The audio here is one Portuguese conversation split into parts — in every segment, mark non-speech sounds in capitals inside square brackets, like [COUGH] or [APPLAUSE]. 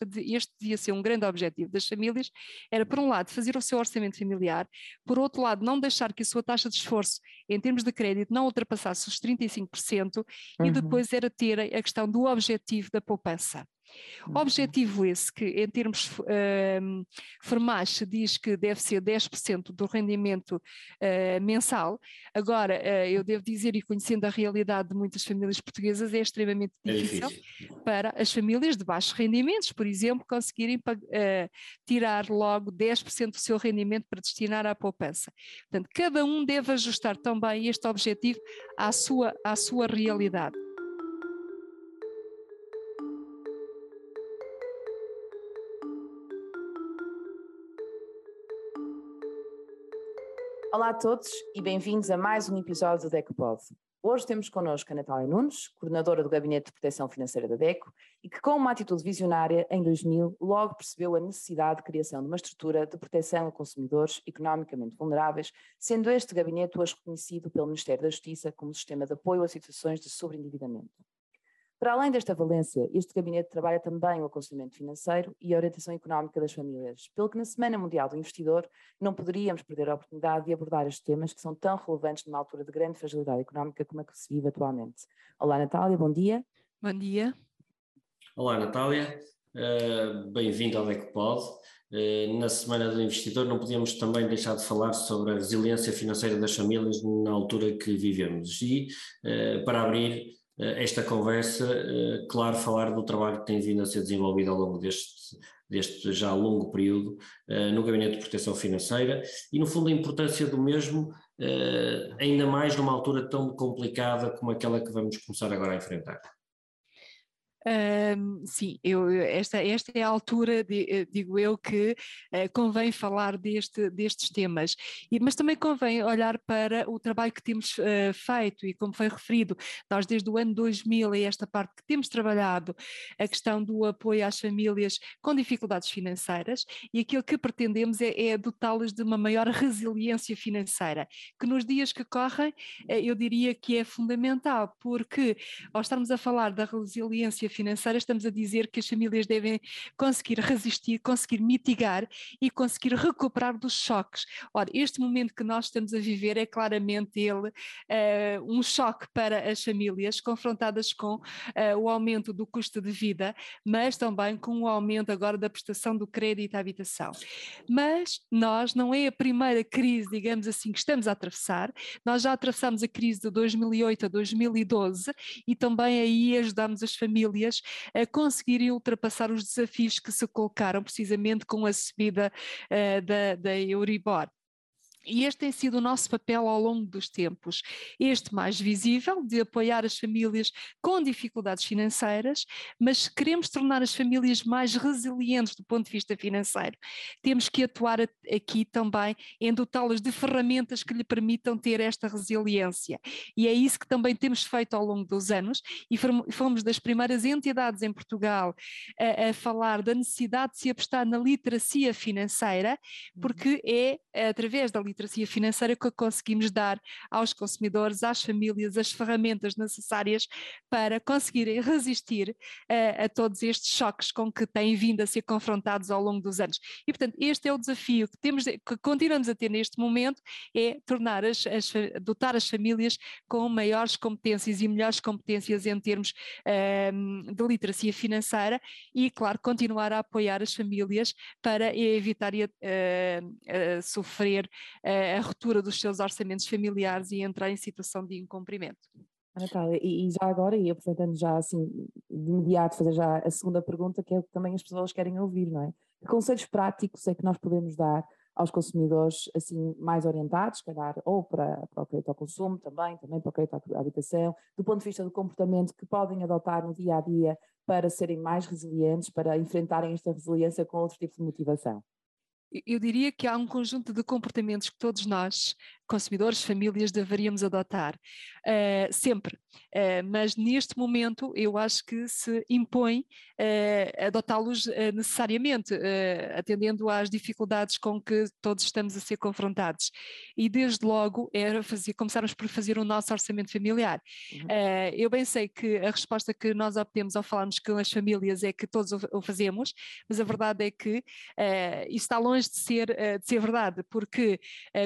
esta, este devia ser um grande objetivo das famílias, era, por um lado, fazer o seu orçamento familiar, por outro lado, não deixar que a sua taxa de esforço em termos de crédito não ultrapassasse os 35% uhum. e depois era ter a questão do objetivo da poupança. Uhum. Objetivo esse que, em termos uh, formais, se diz que deve ser 10% do rendimento uh, mensal. Agora, uh, eu devo dizer, e conhecendo a realidade de muitas famílias portuguesas, é extremamente difícil, é difícil. para as famílias de baixos rendimentos, por exemplo, conseguirem eh, tirar logo 10% do seu rendimento para destinar à poupança. Portanto, cada um deve ajustar também este objetivo à sua, à sua realidade. Olá a todos e bem-vindos a mais um episódio do DECOPOD. Hoje temos connosco a Natália Nunes, coordenadora do Gabinete de Proteção Financeira da DECO, e que com uma atitude visionária, em 2000, logo percebeu a necessidade de criação de uma estrutura de proteção a consumidores economicamente vulneráveis, sendo este gabinete hoje reconhecido pelo Ministério da Justiça como sistema de apoio a situações de sobreendividamento. Para além desta valência, este gabinete trabalha também o aconselhamento financeiro e a orientação económica das famílias, pelo que na Semana Mundial do Investidor não poderíamos perder a oportunidade de abordar estes temas que são tão relevantes numa altura de grande fragilidade económica como a que se vive atualmente. Olá Natália, bom dia. Bom dia. Olá Natália, uh, bem-vindo ao DECPOD. Uh, na Semana do Investidor não podíamos também deixar de falar sobre a resiliência financeira das famílias na altura que vivemos e uh, para abrir eh, esta conversa, eh, claro, falar do trabalho que tem vindo a ser desenvolvido ao longo deste, deste já longo período eh, no Gabinete de Proteção Financeira e, no fundo, a importância do mesmo, ainda mais numa altura tão complicada como aquela que vamos começar agora a enfrentar. Sim, eu, esta, esta é a altura, de, eh, digo eu, que uh, convém falar deste, destes temas, e, mas também convém olhar para o trabalho que temos uh, feito e como foi referido, nós desde o ano 2000 é esta parte que temos trabalhado a questão do apoio às famílias com dificuldades financeiras e aquilo que pretendemos é, é dotá-las de uma maior resiliência financeira, que nos dias que correm uh, eu diria que é fundamental, porque ao estarmos a falar da resiliência financeira, estamos a dizer que as famílias devem conseguir resistir, conseguir mitigar e conseguir recuperar dos choques. Ora, este momento que nós estamos a viver é claramente ele uh, um choque para as famílias confrontadas com uh, o aumento do custo de vida, mas também com o aumento agora da prestação do crédito à habitação. Mas nós não é a primeira crise, digamos assim, que estamos a atravessar, nós já atravessamos a crise de 2008 a 2012 e também aí ajudamos as famílias famílias a conseguirem ultrapassar os desafios que se colocaram precisamente com a subida uh, da, da Euribor. E este tem sido o nosso papel ao longo dos tempos. Este mais visível, de apoiar as famílias com dificuldades financeiras, mas queremos tornar as famílias mais resilientes do ponto de vista financeiro. Temos que atuar aqui também em dotá-las de ferramentas que lhe permitam ter esta resiliência. E é isso que também temos feito ao longo dos anos e fomos das primeiras entidades em Portugal a, a falar da necessidade de se apostar na literacia financeira, porque é através da literacia literacia financeira que conseguimos dar aos consumidores, às famílias, as ferramentas necessárias para conseguirem resistir uh, a todos estes choques com que têm vindo a ser confrontados ao longo dos anos. E, portanto, este é o desafio que, temos, que continuamos a ter neste momento, é tornar as, as, dotar as famílias com maiores competências e melhores competências em termos uh, de literacia financeira e, claro, continuar a apoiar as famílias para evitar uh, sofrer a, ruptura dos seus orçamentos familiares e entrar em situação de incumprimento. Natália, e, e, já agora, e aproveitando já assim, de imediato, fazer já a segunda pergunta, que é o que também as pessoas querem ouvir, não é? Que conselhos práticos é que nós podemos dar aos consumidores assim mais orientados, calhar, ou para, para o crédito ao consumo também, também para o crédito à habitação, do ponto de vista do comportamento que podem adotar no dia a dia para serem mais resilientes, para enfrentarem esta resiliência com outro tipo de motivação? Eu diria que há um conjunto de comportamentos que todos nós consumidores, famílias, deveríamos adotar. Uh, sempre. Uh, mas neste momento eu acho que se impõe uh, adotá-los necessariamente, atendendo às dificuldades com que todos estamos a ser confrontados. E desde logo era fazer, começarmos por fazer o nosso orçamento familiar. Uhum. eu bem sei que a resposta que nós obtemos ao falarmos com as famílias é que todos o, fazemos, mas a verdade é que isso está longe de ser, de ser verdade, porque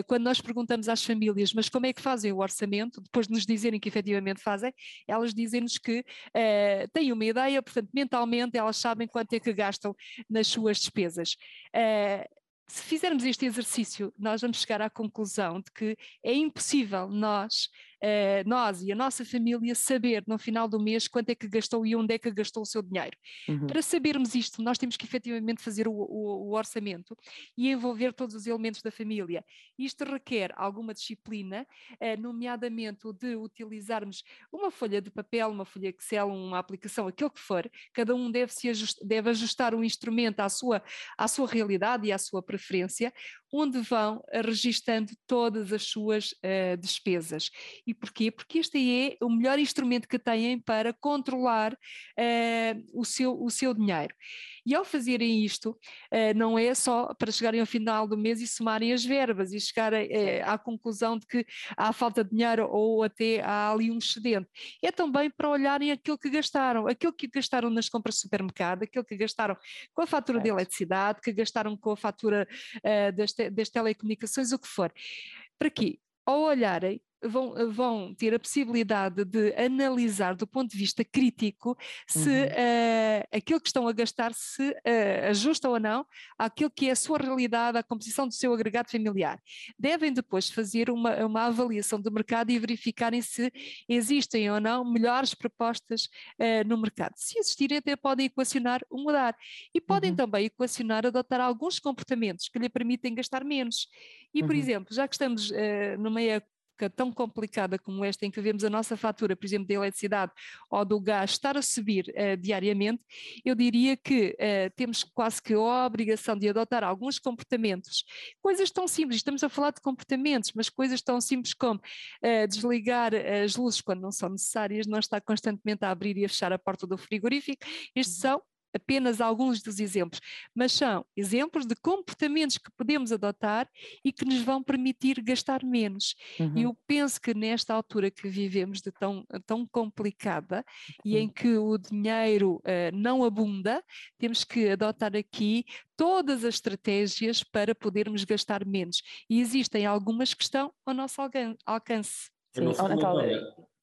quando nós perguntamos às famílias, mas como é que fazem o orçamento, depois de nos dizerem que efetivamente fazem, elas dizem-nos que uh, têm uma ideia, portanto, mentalmente elas sabem quanto é que gastam nas suas despesas. Uh, se fizermos este exercício, nós vamos chegar à conclusão de que é impossível nós uh, nós e a nossa família saber no final do mês quanto é que gastou e onde é que gastou o seu dinheiro. Uhum. Para sabermos isto, nós temos que efetivamente fazer o, o, o, orçamento e envolver todos os elementos da família. Isto requer alguma disciplina, uh, nomeadamente o de utilizarmos uma folha de papel, uma folha Excel, uma aplicação, aquilo que for, cada um deve, se ajust, deve ajustar o instrumento à sua, à sua realidade e à sua preferência, onde vão registando todas as suas uh, despesas. E porquê? Porque este é o melhor instrumento que têm para controlar uh, o, seu, o seu dinheiro. E ao fazerem isto, uh, não é só para chegarem ao final do mês e somarem as verbas e chegarem uh, à conclusão de que há falta de dinheiro ou até há ali um excedente. É também para olharem aquilo que gastaram, aquilo que gastaram nas compras de supermercado, aquilo que gastaram com a fatura de eletricidade, que gastaram com a fatura uh, das, te das telecomunicações, o que for. Para quê? Ao olharem, vão, vão ter a possibilidade de analisar do ponto de vista crítico se uhum. uh, aquilo que estão a gastar se uh, ajusta ou não àquilo que é a sua realidade, à composição do seu agregado familiar. Devem depois fazer uma, uma avaliação do mercado e verificarem se existem ou não melhores propostas uh, no mercado. Se existirem, até podem equacionar o mudar. E podem uhum. também equacionar adotar alguns comportamentos que lhe permitem gastar menos. E, por uhum. exemplo, já que estamos uh, numa época tão complicada como esta, em que vemos a nossa fatura, por exemplo, de eletricidade ou do gás estar a subir uh, diariamente, eu diria que uh, temos quase que a obrigação de adotar alguns comportamentos, coisas tão simples, estamos a falar de comportamentos, mas coisas tão simples como uh, desligar as luzes quando não são necessárias, não estar constantemente a abrir e a fechar a porta do frigorífico, estes uhum. são apenas alguns dos exemplos, mas são exemplos de comportamentos que podemos adotar e que nos vão permitir gastar menos. Uhum. E eu penso que nesta altura que vivemos de tão, tão complicada e em que o dinheiro uh, não abunda, temos que adotar aqui todas as estratégias para podermos gastar menos. E existem algumas que estão ao nosso alcance. Sim,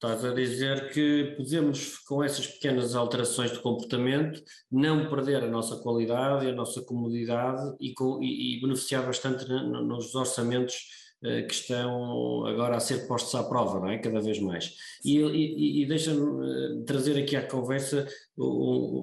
Estás a dizer que podemos, com essas pequenas alterações de comportamento, não perder a nossa qualidade e a nossa comodidade e, com, e, e beneficiar bastante nos orçamentos uh, que estão agora a ser postos à prova, não é? Cada vez mais. E, e, deixa-me uh, trazer aqui à conversa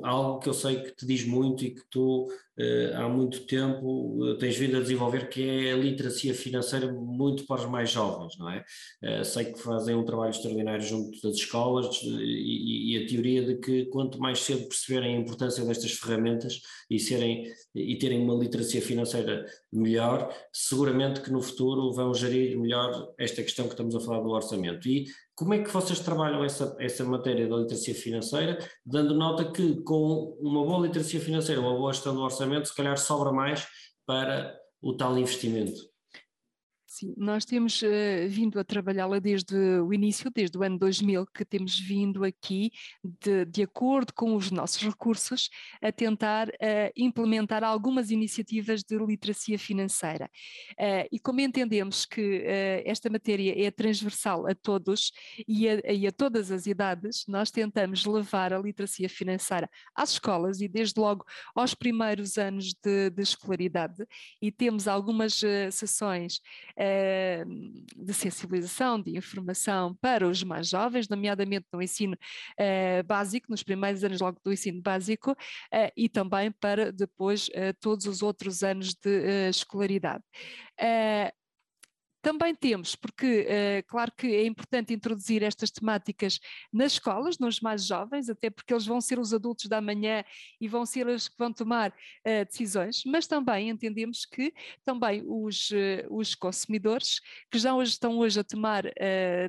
algo que eu sei que te diz muito e que tu uh, há muito tempo uh, tens vindo a desenvolver, que é a literacia financeira muito para os mais jovens, não é? Uh, sei que fazem um trabalho extraordinário junto das escolas e, e, a teoria de que quanto mais cedo perceberem a importância destas ferramentas e, serem, e terem uma literacia financeira melhor, seguramente que no futuro vão gerir melhor esta questão que estamos a falar do orçamento. E como é que vocês trabalham essa, essa matéria da literacia financeira, dando nota que com uma boa literacia financeira, uma boa gestão do orçamento, se calhar sobra mais para o tal investimento? Sim, nós temos uh, vindo a trabalhá-la desde o início, desde o ano 2000, que temos vindo aqui, de, de acordo com os nossos recursos, a tentar uh, implementar algumas iniciativas de literacia financeira. Uh, e como entendemos que esta matéria é transversal a todos e a, e a, todas as idades, nós tentamos levar a literacia financeira às escolas e, desde logo, aos primeiros anos de, de escolaridade, e temos algumas sessões eh, de sensibilização, de informação para os mais jovens, nomeadamente no ensino eh, básico, nos primeiros anos logo do ensino básico, eh, e também para depois todos os outros anos de escolaridade também temos, porque uh, claro que é importante introduzir estas temáticas nas escolas, nos mais jovens, até porque eles vão ser os adultos da manhã e vão ser os que vão tomar uh, decisões, mas também entendemos que também os, uh, os consumidores que já hoje estão hoje a tomar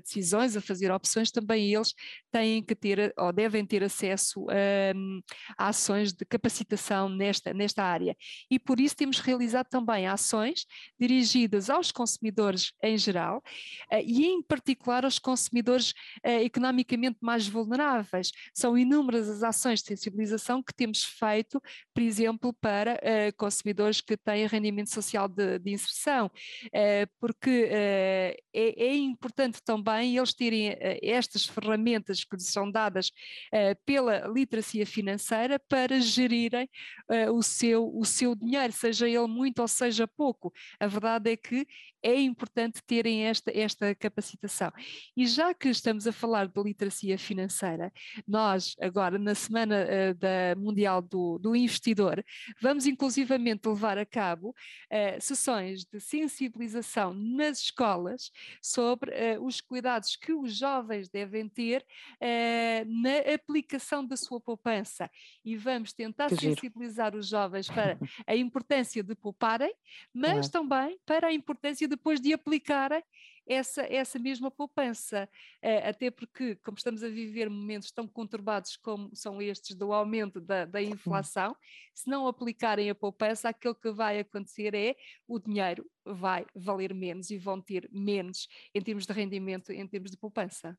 decisões, a fazer opções, também eles têm que ter ou devem ter acesso hum, a ações de capacitação nesta, nesta área. E por isso temos realizado também ações dirigidas aos consumidores em geral eh, e, em particular, aos consumidores eh, economicamente mais vulneráveis. São inúmeras as ações de sensibilização que temos feito, por exemplo, para eh, consumidores que têm rendimento social de, de inserção, porque é, é, importante também eles terem estas ferramentas que lhes são dadas pela literacia financeira para gerirem o, seu, o seu dinheiro, seja ele muito ou seja pouco. A verdade é que é importante terem esta, esta capacitação. E já que estamos a falar de literacia financeira, nós agora na Semana uh, da Mundial do, do, Investidor, vamos inclusivamente levar a cabo uh, sessões de sensibilização nas escolas sobre uh, os cuidados que os jovens devem ter na aplicação da sua poupança. E vamos tentar que sensibilizar giro. os jovens para a importância de pouparem, mas também para a importância depois de aplicarem essa, essa mesma poupança. Uh, até porque, como estamos a viver momentos tão conturbados como são estes do aumento da, da inflação, se não aplicarem a poupança, aquilo que vai acontecer é o dinheiro vai valer menos e vão ter menos em termos de rendimento, em termos de poupança.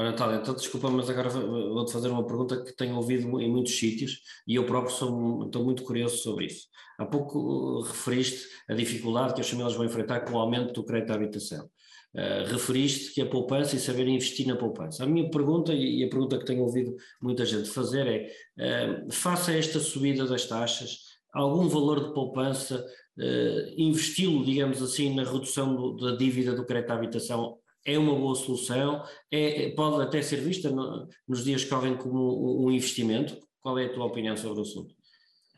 Olha, Natália, então desculpa, mas agora vou-te fazer uma pergunta que tenho ouvido em muitos sítios e eu próprio sou, estou muito curioso sobre isso. Há pouco uh, referiste a dificuldade que as famílias vão enfrentar com o aumento do crédito à habitação. Uh, referiste que a poupança e saber investir na poupança. A minha pergunta, e a pergunta que tenho ouvido muita gente fazer é, uh, faça esta subida das taxas, algum valor de poupança, uh, investi-lo, digamos assim, na redução do, da dívida do crédito à habitação é uma boa solução, é, é, pode até ser vista no, nos dias que correm como um investimento. Qual é a tua opinião sobre o assunto?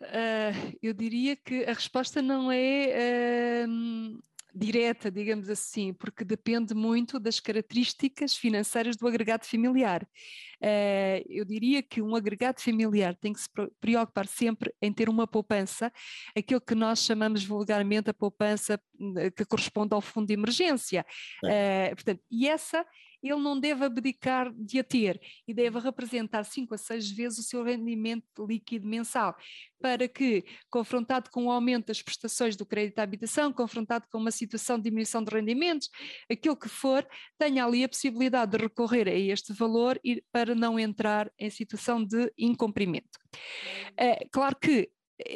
Uh, eu diria que a resposta não é uh, direta, digamos assim, porque depende muito das características financeiras do agregado familiar. Uh, eu diria que um agregado familiar tem que se preocupar sempre em ter uma poupança, aquilo que nós chamamos vulgarmente a poupança hum, que corresponde ao fundo de emergência. Uh, portanto, e essa ele não deve abdicar de a ter e deve representar 5 a 6 vezes o seu rendimento líquido mensal, para que, confrontado com o aumento das prestações do crédito à habitação, confrontado com uma situação de diminuição de rendimentos, aquilo que for, tenha ali a possibilidade de recorrer a este valor e para não entrar em situação de incumprimento. É, claro que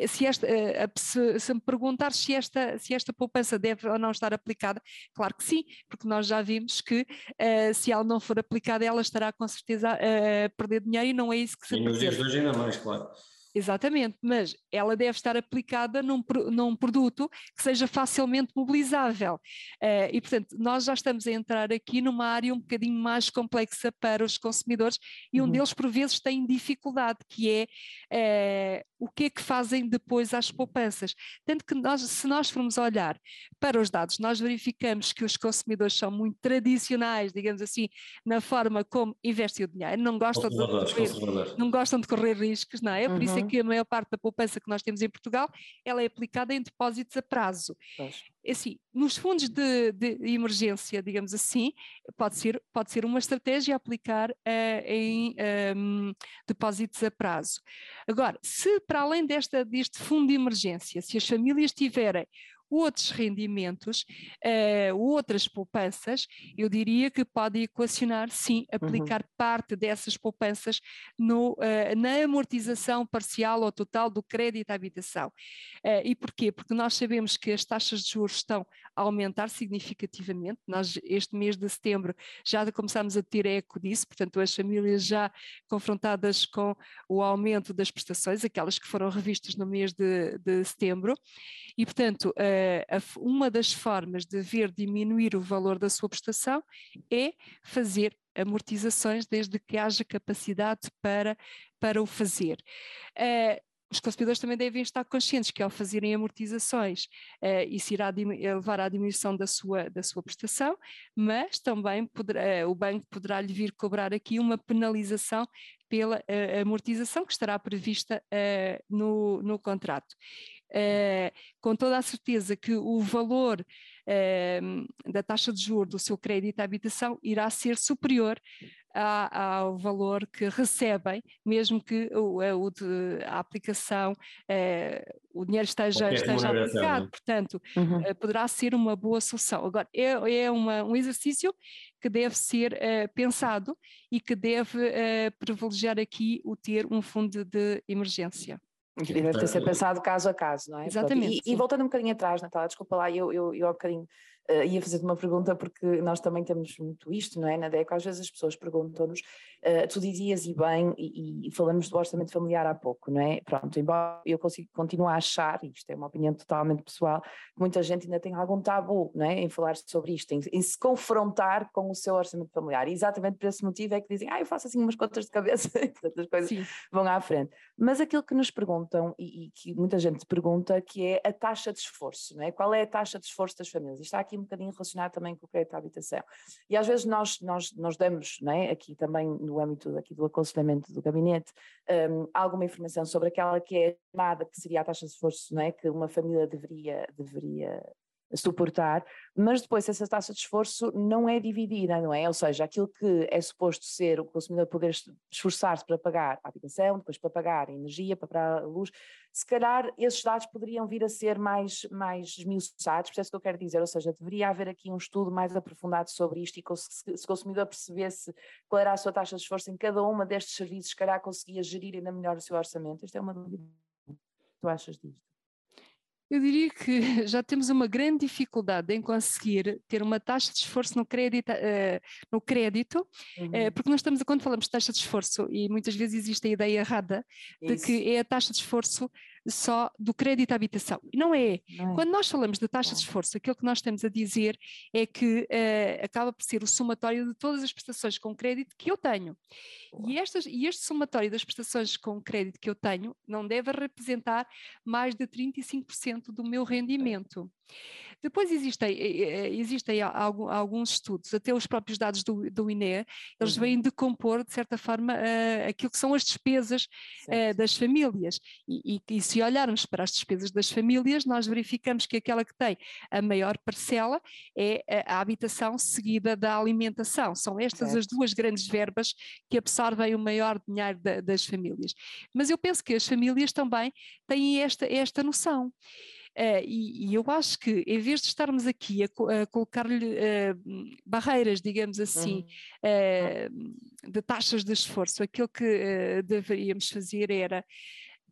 se, esta, eh, se, se, me perguntar se esta, se esta poupança deve ou não estar aplicada, claro que sim, porque nós já vimos que uh, se ela não for aplicada, ela estará com certeza a, a perder dinheiro e não é isso que se E nos dias de hoje ainda mais, claro. Exatamente, mas ela deve estar aplicada num, num produto que seja facilmente mobilizável. Uh, e, portanto, nós já estamos a entrar aqui numa área um bocadinho mais complexa para os consumidores e um uhum. deles, por vezes, tem dificuldade, que é uh, o que é que fazem depois às poupanças. Tanto que nós, se nós formos olhar para os dados, nós verificamos que os consumidores são muito tradicionais, digamos assim, na forma como investem o dinheiro, não gostam, de correr, não gostam de correr riscos, não é? Por isso é uhum. que a maior parte da poupança que nós temos em Portugal, ela é aplicada em depósitos a prazo. Pois. É assim, nos fundos de, de, emergência, digamos assim, pode ser, pode ser uma estratégia a aplicar uh, em um, ehm, depósitos a prazo. Agora, se para além desta, deste fundo de emergência, se as famílias tiverem outros rendimentos, uh, outras poupanças, eu diria que pode equacionar, sim, uhum. aplicar uhum. parte dessas poupanças no, uh, na amortização parcial ou total do crédito à habitação. Uh, e porquê? Porque nós sabemos que as taxas de juros estão a aumentar significativamente. Nós, este mês de setembro, já começamos a ter eco disso, portanto, as famílias já confrontadas com o aumento das prestações, aquelas que foram revistas no mês de, de setembro, e, portanto, uma das formas de ver diminuir o valor da sua prestação é fazer amortizações desde que haja capacidade para, para o fazer. os consumidores também devem estar conscientes que ao fazerem amortizações uh, isso irá levar à diminuição da sua, da sua prestação, mas também o banco poderá lhe vir cobrar aqui uma penalização pela amortização que estará prevista no, no contrato. Com toda a certeza que o valor da taxa de juros do seu crédito à habitação irá ser superior ao valor que recebem, mesmo que o, o de, a aplicação, eh, o dinheiro esteja, esteja aplicado. Né? Portanto, uhum. eh, poderá ser uma boa solução. Agora, é, é uma, um exercício que deve ser eh, pensado e que deve eh, privilegiar aqui o ter um fundo de emergência. E deve ter ser pensado caso a caso, não é? Exatamente. E, e, voltando um bocadinho atrás, Natália, desculpa lá, eu, eu, eu há bocadinho uh, ia fazer-te uma pergunta porque nós também temos muito isto, não é? Na DECO, às vezes as pessoas perguntam-nos, uh, tu dizias e bem, e, e, falamos do orçamento familiar há pouco, não é? Pronto, embora eu consigo, continuo a achar, e isto é uma opinião totalmente pessoal, que muita gente ainda tem algum tabu, não é? Em falar sobre isto, em, em se confrontar com o seu orçamento familiar. E exatamente por esse motivo é que dizem, ah, eu faço assim umas contas de cabeça [LAUGHS] e portanto as coisas Sim. vão à frente. Mas aquilo que nos perguntam, e, e que muita gente pergunta, que é a taxa de esforço, não é? Qual é a taxa de esforço das famílias? Isto está aqui um bocadinho relacionado também com o crédito à habitação. E às vezes nós, nós, nós damos, não é? aqui também no âmbito aqui do aconselhamento do gabinete, um, alguma informação sobre aquela que é chamada, que seria a taxa de esforço não é? que uma família deveria, deveria suportar, mas depois essa taxa de esforço não é dividida, não é? Ou seja, aquilo que é suposto ser o consumidor poder esforçar-se para pagar a habitação, depois para pagar a energia, para pagar a luz, se calhar esses dados poderiam vir a ser mais, mais esmiuçados, por isso que eu quero dizer, ou seja, deveria haver aqui um estudo mais aprofundado sobre isto e se o consumidor percebesse qual era a sua taxa de esforço em cada uma destes serviços, se calhar conseguia gerir ainda melhor o seu orçamento. Isto é uma dúvida. O tu achas disto? Eu diria que [LAUGHS] já temos uma grande dificuldade em conseguir ter uma taxa de esforço no crédito, uh, no crédito uhum. uh, porque nós estamos, quando falamos de taxa de esforço, e muitas vezes existe a ideia errada Isso. de que é a taxa de esforço só do crédito à habitação. Não é. Não é. Quando nós falamos de taxa de esforço, aquilo que nós estamos a dizer é que uh, acaba por ser o somatório de todas as prestações com crédito que eu tenho. E, estas, e este somatório das prestações com crédito que eu tenho não deve representar mais de 35% do meu rendimento. Depois existem, eh, eh, existem alguns estudos, até os próprios dados do, do INE, eles uhum. vêm decompor, de certa forma, uh, aquilo que são as despesas das famílias. E, e, e, se olharmos para as despesas das famílias, nós verificamos que aquela que tem a maior parcela é a, a habitação seguida da alimentação. São estas certo. as duas grandes verbas que absorvem o maior dinheiro da, das famílias. Mas eu penso que as famílias também têm esta, esta noção. Uh, e, e, eu acho que, em vez de estarmos aqui a, a colocar-lhe uh, barreiras, digamos assim, uhum. uh, de taxas de esforço, aquilo que deveríamos fazer era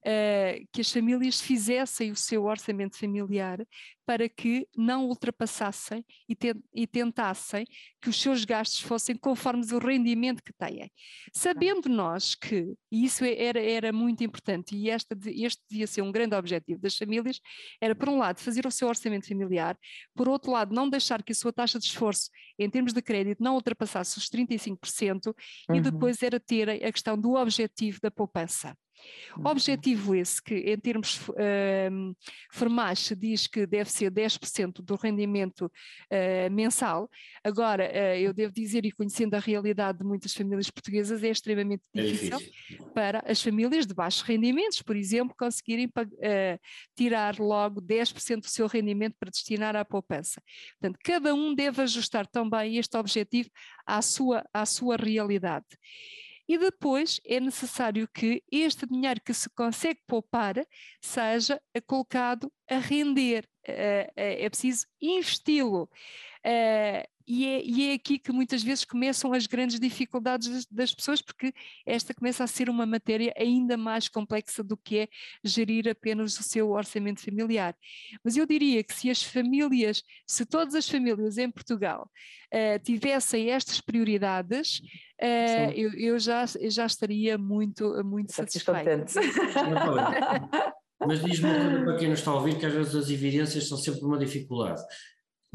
uh, que as famílias fizessem o seu orçamento familiar para que não ultrapassassem e, te e, tentassem que os seus gastos fossem conformes o rendimento que têm. Sabendo nós que, e isso é, era, era muito importante, e esta, este devia ser um grande objetivo das famílias, era, por um lado, fazer o seu orçamento familiar, por outro lado, não deixar que a sua taxa de esforço em termos de crédito não ultrapassasse os 35%, uhum. e depois era ter a questão do objetivo da poupança. Uhum. Objetivo esse que, em termos uh, formais, se diz que deve ser 10% do rendimento uh, mensal. Agora, uh, eu devo dizer, e conhecendo a realidade de muitas famílias portuguesas, é extremamente difícil, é difícil. para as famílias de baixos rendimentos, por exemplo, conseguirem uh, tirar logo 10% do seu rendimento para destinar à poupança. Portanto, cada um deve ajustar também este objetivo à sua, à sua realidade. E depois é necessário que este dinheiro que se consegue poupar seja colocado a render. Eh, eh, é preciso investi-lo. E é, e é, aqui que muitas vezes começam as grandes dificuldades das, das, pessoas, porque esta começa a ser uma matéria ainda mais complexa do que é gerir apenas o seu orçamento familiar. Mas eu diria que se as famílias, se todas as famílias em Portugal uh, tivessem estas prioridades, uh, eu, eu, já, eu já estaria muito, muito satisfeita. [LAUGHS] Mas diz-me uma coisa para quem nos está a ouvir, que às vezes as evidências são sempre uma dificuldade.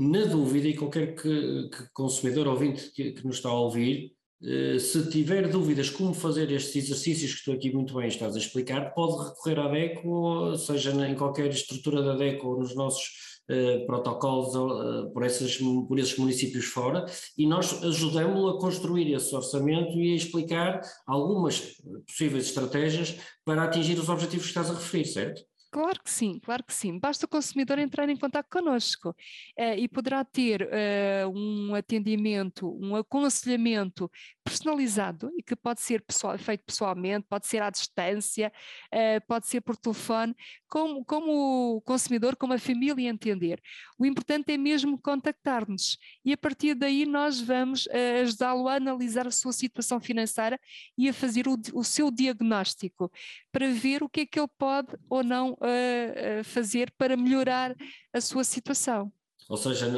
Na dúvida, e qualquer que, que consumidor ouvinte que, que, nos está a ouvir, eh, se tiver dúvidas como fazer estes exercícios que estou aqui muito bem estás a explicar, pode recorrer à DECO, seja em qualquer estrutura da DECO ou nos nossos Uh, protocolos uh, por, essas, por esses municípios fora e nós ajudamos-lo a construir esse orçamento e a explicar algumas possíveis estratégias para atingir os objetivos que estás a referir, certo? Claro que sim, claro que sim. Basta o consumidor entrar em contato connosco uh, e poderá ter uh, um atendimento, um aconselhamento personalizado e que pode ser pessoal, feito pessoalmente, pode ser à distância, uh, pode ser por telefone, como, como consumidor, como a família entender. O importante é mesmo contactar-nos e a partir daí nós vamos ajudá-lo a analisar a sua situação financeira e a fazer o, o seu diagnóstico para ver o que é que ele pode ou não uh, fazer para melhorar a sua situação. Ou seja,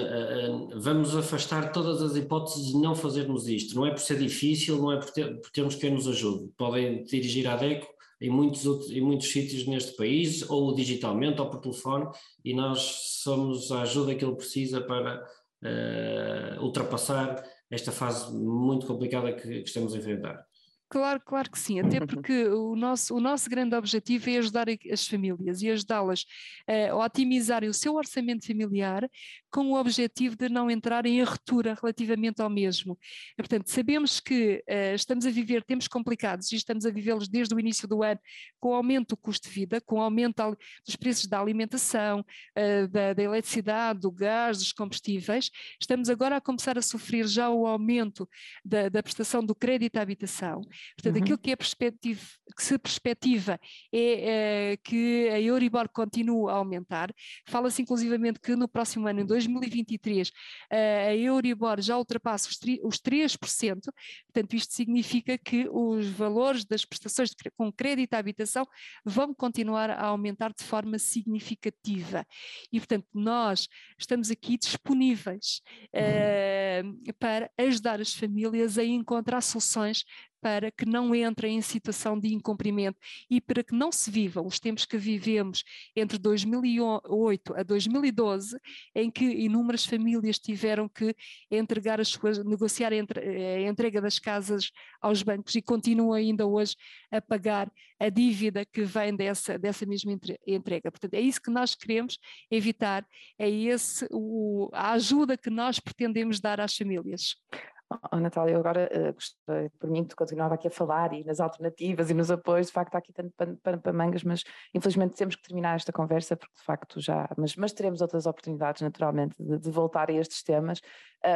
vamos afastar todas as hipóteses de não fazermos isto. Não é por ser difícil, não é por, ter, por termos quem nos ajude. Podem dirigir à DECO em muitos, outros, em muitos sítios neste país, ou digitalmente, ou por telefone, e nós somos a ajuda que ele precisa para uh, ultrapassar esta fase muito complicada que, que estamos a enfrentar. Claro, claro que sim, até porque [LAUGHS] o nosso, o nosso grande objetivo é ajudar as famílias e ajudá-las a otimizarem o seu orçamento familiar com o objetivo de não entrar em ruptura relativamente ao mesmo. E, portanto, sabemos que uh, estamos a viver tempos complicados e estamos a vivê-los desde o início do ano com o aumento do custo de vida, com o aumento dos preços da alimentação, uh, da, da, eletricidade, do gás, dos combustíveis. Estamos agora a começar a sofrer já o aumento da, da prestação do crédito à habitação. Portanto, uhum. aquilo que, é perspectiva, que se perspectiva é uh, que a Euribor continue a aumentar. Fala-se inclusivamente que no próximo ano, em 2023, eh, a Euribor já ultrapassa os 3%, portanto, isto significa que os valores das prestações com crédito à habitação vão continuar a aumentar de forma significativa. E, portanto, nós estamos aqui disponíveis uh, para ajudar as famílias a encontrar soluções para que não entrem em situação de incumprimento e para que não se vivam os tempos que vivemos entre 2008 a 2012, em que inúmeras famílias tiveram que entregar as suas, negociar eh, a entrega das casas aos bancos e continuam ainda hoje a pagar a dívida que vem dessa, dessa mesma entrega. Portanto, é isso que nós queremos evitar, é esse o, a ajuda que nós pretendemos dar às famílias. Oh, Natália, eu agora uh, gostei, por mim, tu continuava aqui a falar e nas alternativas e nos apoios, de facto há aqui tanto para, mangas, mas infelizmente temos que terminar esta conversa porque de facto já, mas, mas teremos outras oportunidades naturalmente de, de voltar a estes temas,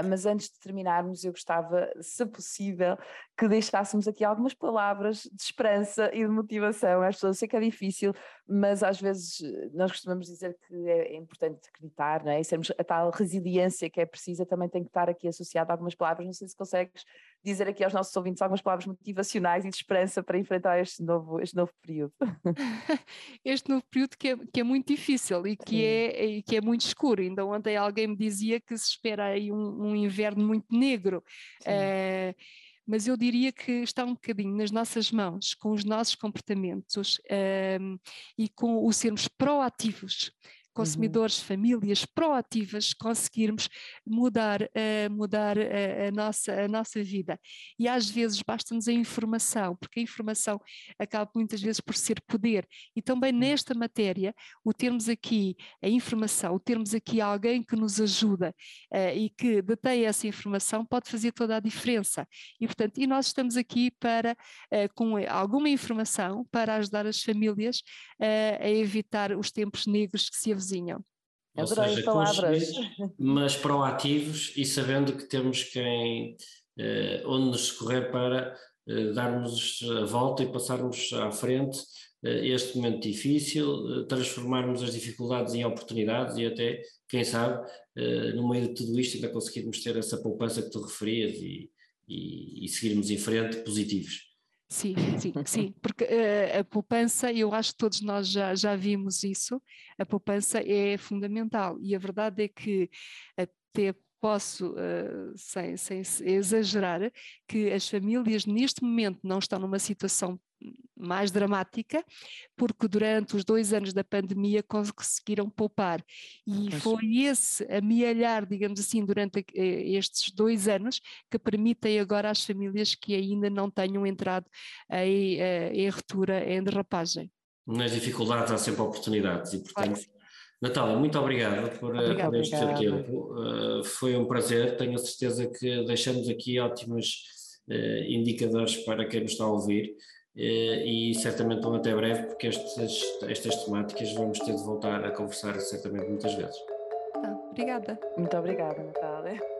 mas antes de terminarmos eu gostava, se possível, que deixássemos aqui algumas palavras de esperança e de motivação às pessoas, eu sei que é difícil, mas às vezes eh, nós costumamos dizer que é, é importante acreditar, não é? E sermos a tal resiliência que é precisa também tem que estar aqui associada a algumas palavras, não sei se consegues dizer aqui aos nossos ouvintes algumas palavras motivacionais e de esperança para enfrentar este novo, este novo período. [LAUGHS] Este novo período que é, que é muito difícil e que é, e que é muito escuro. Ainda ontem alguém me dizia que se espera aí um, um inverno muito negro. Uh, mas eu diria que está um bocadinho nas nossas mãos, com os nossos comportamentos um, ehm, e com o sermos proativos. Consumidores, uhum. famílias proativas, conseguirmos mudar, uh, mudar a, a, nossa, a nossa vida. E às vezes basta-nos a informação, porque a informação acaba muitas vezes por ser poder. E também uhum. nesta matéria, o termos aqui a informação, o termos aqui alguém que nos ajuda uh, e que detém essa informação pode fazer toda a diferença. E, portanto, e nós estamos aqui para, uh, com alguma informação, para ajudar as famílias a evitar os tempos negros que se Ou Adorei seja, palavras. mas proativos e sabendo que temos quem, eh, onde nos socorrer para eh, darmos a volta e passarmos à frente eh, este momento difícil, eh, transformarmos as dificuldades em oportunidades e até, quem sabe, eh, no meio de tudo isto ainda conseguirmos ter essa poupança que tu referias e, e, e seguirmos em frente positivos. Sim, sim, sim, porque uh, a poupança, eu acho que todos nós já, já vimos isso, a poupança é fundamental e a verdade é que até posso, uh, sem, sem exagerar, que as famílias neste momento não estão numa situação mais dramática, porque durante os dois anos da pandemia conseguiram poupar. E foi esse amealhar, digamos assim, durante eh, estes dois anos que permitem agora às famílias que ainda não tenham entrado em, eh, em ruptura, em derrapagem. Nas dificuldades há sempre oportunidades e, portanto, claro Natália, muito obrigado por, eh, por este seu tempo. Uh, foi um prazer, tenho a certeza que deixamos aqui ótimos uh, indicadores para quem nos está a ouvir e certamente vão até breve, porque estas, estas temáticas vamos ter de voltar a conversar certamente muitas vezes. Tá, obrigada. Muito obrigada, Natália.